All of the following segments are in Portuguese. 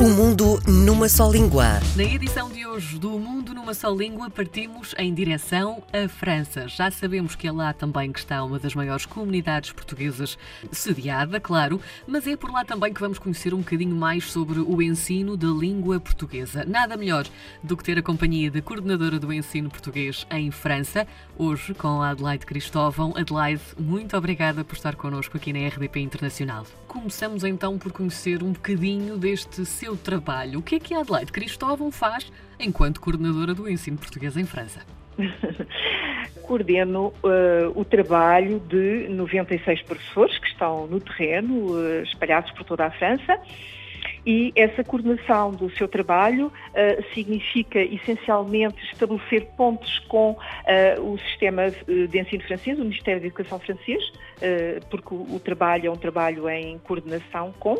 O mundo numa só língua. Na edição de hoje do Mundo numa só língua, partimos em direção à França. Já sabemos que é lá também que está uma das maiores comunidades portuguesas sediada, claro, mas é por lá também que vamos conhecer um bocadinho mais sobre o ensino da língua portuguesa. Nada melhor do que ter a companhia da coordenadora do ensino português em França, hoje com a Adelaide Cristóvão. Adelaide, muito obrigada por estar connosco aqui na RDP Internacional. Começamos então por conhecer um bocadinho deste seu trabalho. O que é que a Adelaide Cristóvão faz enquanto coordenadora do ensino português em França? Coordeno uh, o trabalho de 96 professores que estão no terreno, uh, espalhados por toda a França. E essa coordenação do seu trabalho uh, significa essencialmente estabelecer pontos com uh, o sistema de ensino francês, o Ministério da Educação francês, uh, porque o, o, trabalho é um trabalho em coordenação com.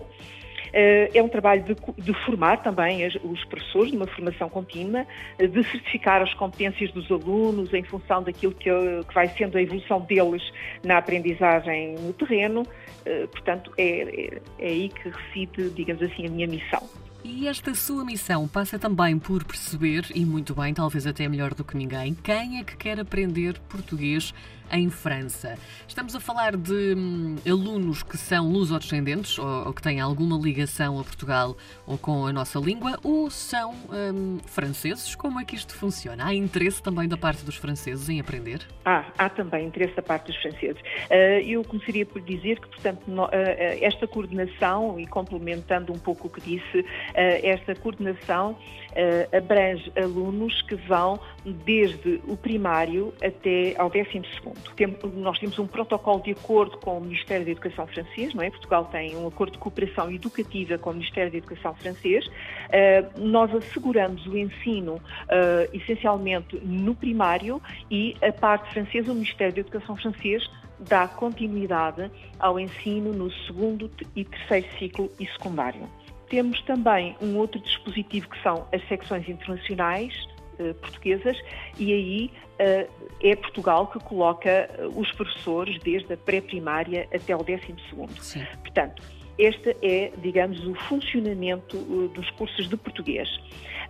Eh, é um trabalho de, de formar também os professores, numa formação contínua, eh, de certificar as competências dos alunos em função daquilo que, que vai sendo a evolução deles na aprendizagem no terreno. Eh, portanto, é, é, é aí que reside, digamos assim, a minha missão. E esta sua missão passa também por perceber, e muito bem, talvez até melhor do que ninguém, quem é que quer aprender português em França. Estamos a falar de hum, alunos que são lusodescendentes ou, ou que têm alguma ligação a Portugal ou com a nossa língua, ou são hum, franceses? Como é que isto funciona? Há interesse também da parte dos franceses em aprender? Ah, há também interesse da parte dos franceses. Uh, eu começaria por dizer que, portanto, no, uh, esta coordenação, e complementando um pouco o que disse, esta coordenação abrange alunos que vão desde o primário até ao décimo segundo nós temos um protocolo de acordo com o Ministério da Educação francês, não é? Portugal tem um acordo de cooperação educativa com o Ministério da Educação francês. Uh, nós asseguramos o ensino essencialmente no primário e a parte francesa, o Ministério da Educação francês, dá continuidade ao ensino no segundo e terceiro ciclo e secundário. Temos também um outro dispositivo que são as secções internacionais, eh, portuguesas e aí eh, é Portugal que coloca eh, os professores desde a pré-primária até o 12 segundo. Portanto, este é, digamos, o funcionamento dos cursos de português.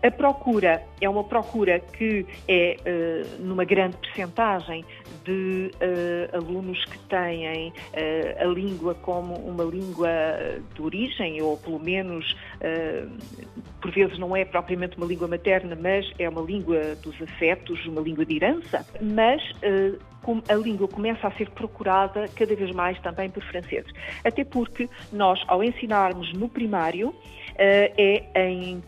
A procura é uma procura que é uh, numa grande percentagem de uh, alunos que têm uh, a língua como uma língua de origem, ou pelo menos, por vezes não é propriamente uma língua materna, mas é uma língua dos afetos, uma língua de herança, mas a língua começa a ser procurada cada vez mais também por franceses. Até porque nós, ao ensinarmos no primário, é em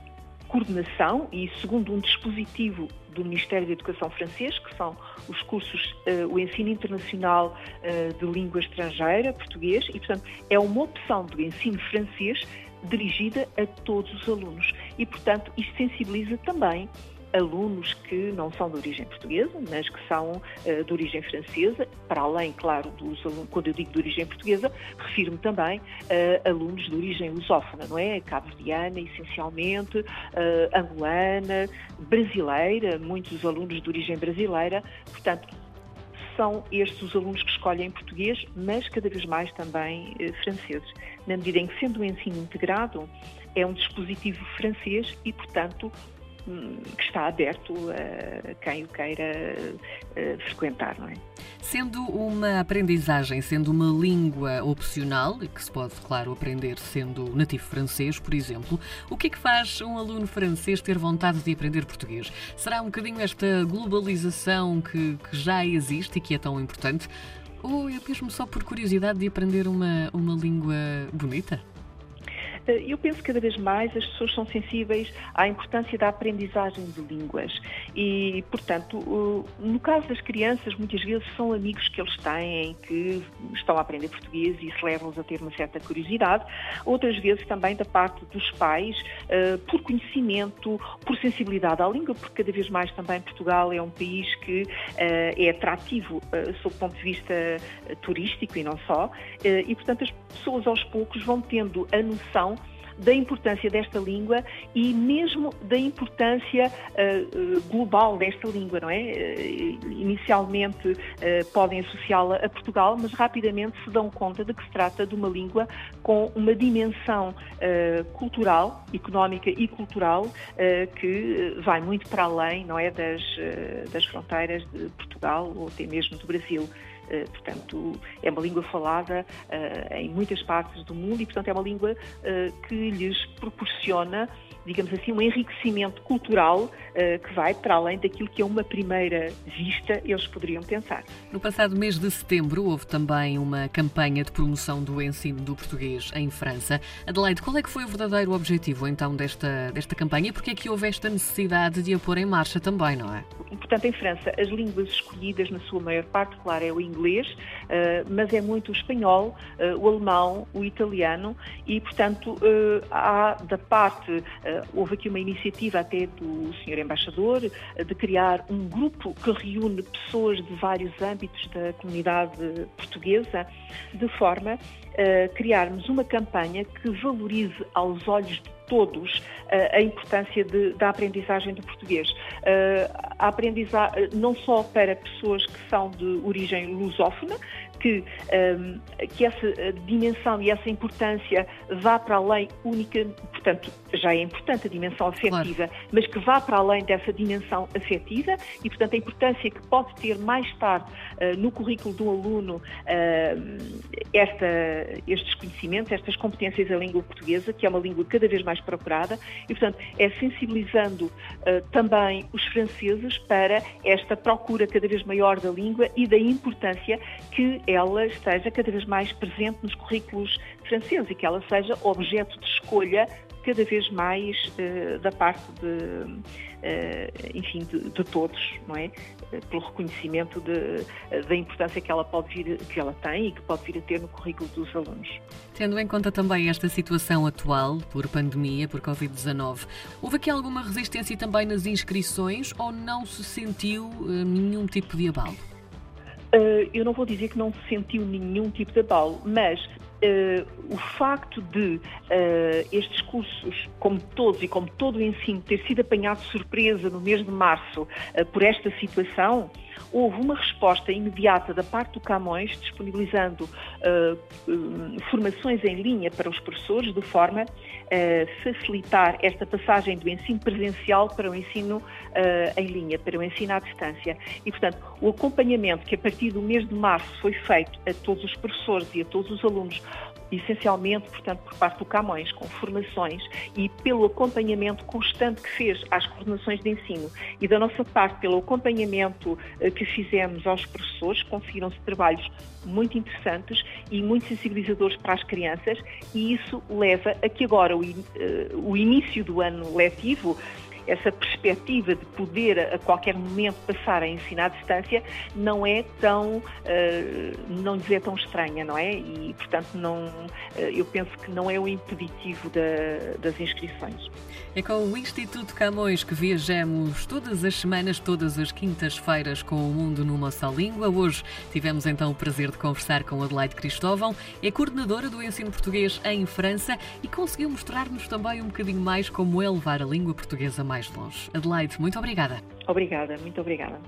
coordenação e segundo um dispositivo do Ministério da Educação francês, que são os cursos, uh, o ensino internacional uh, de língua estrangeira, português, e portanto é uma opção do ensino francês dirigida a todos os alunos. E portanto isto sensibiliza também alunos que não são de origem portuguesa, mas que são uh, de origem francesa, para além, claro, dos alunos, quando eu digo de origem portuguesa, refiro-me também a uh, alunos de origem lusófona, não é? Cabo-verdiana, essencialmente, uh, angolana, brasileira, muitos alunos de origem brasileira, portanto, são estes os alunos que escolhem português, mas cada vez mais também franceses, na medida em que, sendo um ensino integrado, é um dispositivo francês e, portanto, que está aberto a quem o queira frequentar, não é? Sendo uma aprendizagem, sendo uma língua opcional, que se pode, claro, aprender sendo nativo francês, por exemplo, o que é que faz um aluno francês ter vontade de aprender português? Será um bocadinho esta globalização que, que já existe e que é tão importante? Ou é mesmo só por curiosidade de aprender uma, uma língua bonita? Eh, eu penso que cada vez mais as pessoas são sensíveis à importância da aprendizagem de línguas e, portanto, no caso das crianças, muitas vezes são amigos que eles têm que estão a aprender português e isso leva-os a ter uma certa curiosidade. Outras vezes também da parte dos pais, eh, por conhecimento, por sensibilidade à língua, porque cada vez mais também Portugal é um país que eh, é atrativo sob o ponto de vista turístico e não só, e, portanto, as pessoas aos poucos vão tendo a noção da importância desta língua e mesmo da importância uh, global desta língua, não é? Uh, inicialmente uh, podem associá-la a Portugal, mas rapidamente se dão conta de que se trata de uma língua com uma dimensão cultural, económica e cultural que vai muito para além, não é, das, das fronteiras de Portugal ou até mesmo do Brasil. Eh, portanto, é uma língua falada eh, em muitas partes do mundo e, portanto, é uma língua eh, que lhes proporciona digamos assim, um enriquecimento cultural uh, que vai para além daquilo que a uma primeira vista eles poderiam pensar. No passado mês de setembro houve também uma campanha de promoção do ensino do português em França. Adelaide, qual é que foi o verdadeiro objetivo então desta, desta campanha e porquê é que houve esta necessidade de a pôr em marcha também, não é? Portanto, em França, as línguas escolhidas na sua maior parte, claro, é o inglês, uh, mas é muito o espanhol, uh, o alemão, o italiano e, portanto, há da parte eh, houve aqui uma iniciativa até do Sr. Embaixador eh, de criar um grupo que reúne pessoas de vários âmbitos da comunidade portuguesa, de forma a criarmos uma campanha que valorize aos olhos de todos eh, a importância de, da aprendizagem do português. A aprendizagem não só para pessoas que são de origem lusófona, que, um, que essa dimensão e essa importância vá para além única, portanto, já é importante a dimensão afetiva, claro. mas que vá para além dessa dimensão afetiva e, portanto, a importância que pode ter mais tarde uh, no currículo do aluno uh, esta, estes conhecimentos, estas competências da língua portuguesa, que é uma língua cada vez mais procurada, e, portanto, é sensibilizando uh, também os franceses para esta procura cada vez maior da língua e da importância que ela esteja cada vez mais presente nos currículos franceses e que ela seja objeto de escolha cada vez mais uh, da parte de, uh, enfim, de, de, todos, não é? Uh, pelo reconhecimento de, da importância que ela pode vir, que ela tem e que pode vir a ter no currículo dos alunos. Tendo em conta também esta situação atual por pandemia, por Covid-19, houve aqui alguma resistência também nas inscrições ou não se sentiu nenhum tipo de abalo? Uh, eu não vou dizer que não se sentiu nenhum tipo de abalo, mas uh, o facto de uh, estes cursos, como todos e como todo o ensino, ter sido apanhado de surpresa no mês de março por esta situação, houve uma resposta imediata da parte do Camões, disponibilizando uh, formações em linha para os professores, de forma a facilitar esta passagem do ensino presencial para o ensino uh, em linha, para o ensino à distância. E, portanto, o acompanhamento que a partir do mês de março foi feito a todos os professores e a todos os alunos essencialmente, portanto, por parte do Camões, com formações e pelo acompanhamento constante que fez às coordenações de ensino. E da nossa parte pelo acompanhamento eh, que fizemos aos professores, conseguiram-se trabalhos muito interessantes e muito sensibilizadores para as crianças e isso leva a que agora o, eh, o início do ano letivo essa perspectiva de poder a qualquer momento passar a ensinar à distância não é tão, uh, não lhes é tão estranha, não é? E, portanto, não, uh, eu penso que não é o impeditivo da, das inscrições. É com o Instituto Camões que viajamos todas as semanas, todas as quintas-feiras com o mundo numa só língua. Hoje tivemos então o prazer de conversar com Adelaide Cristóvão, é coordenadora do ensino português em França e conseguiu mostrar-nos também um bocadinho mais como é levar a língua portuguesa mais longe. Adelaide, muito obrigada. Obrigada, muito obrigada.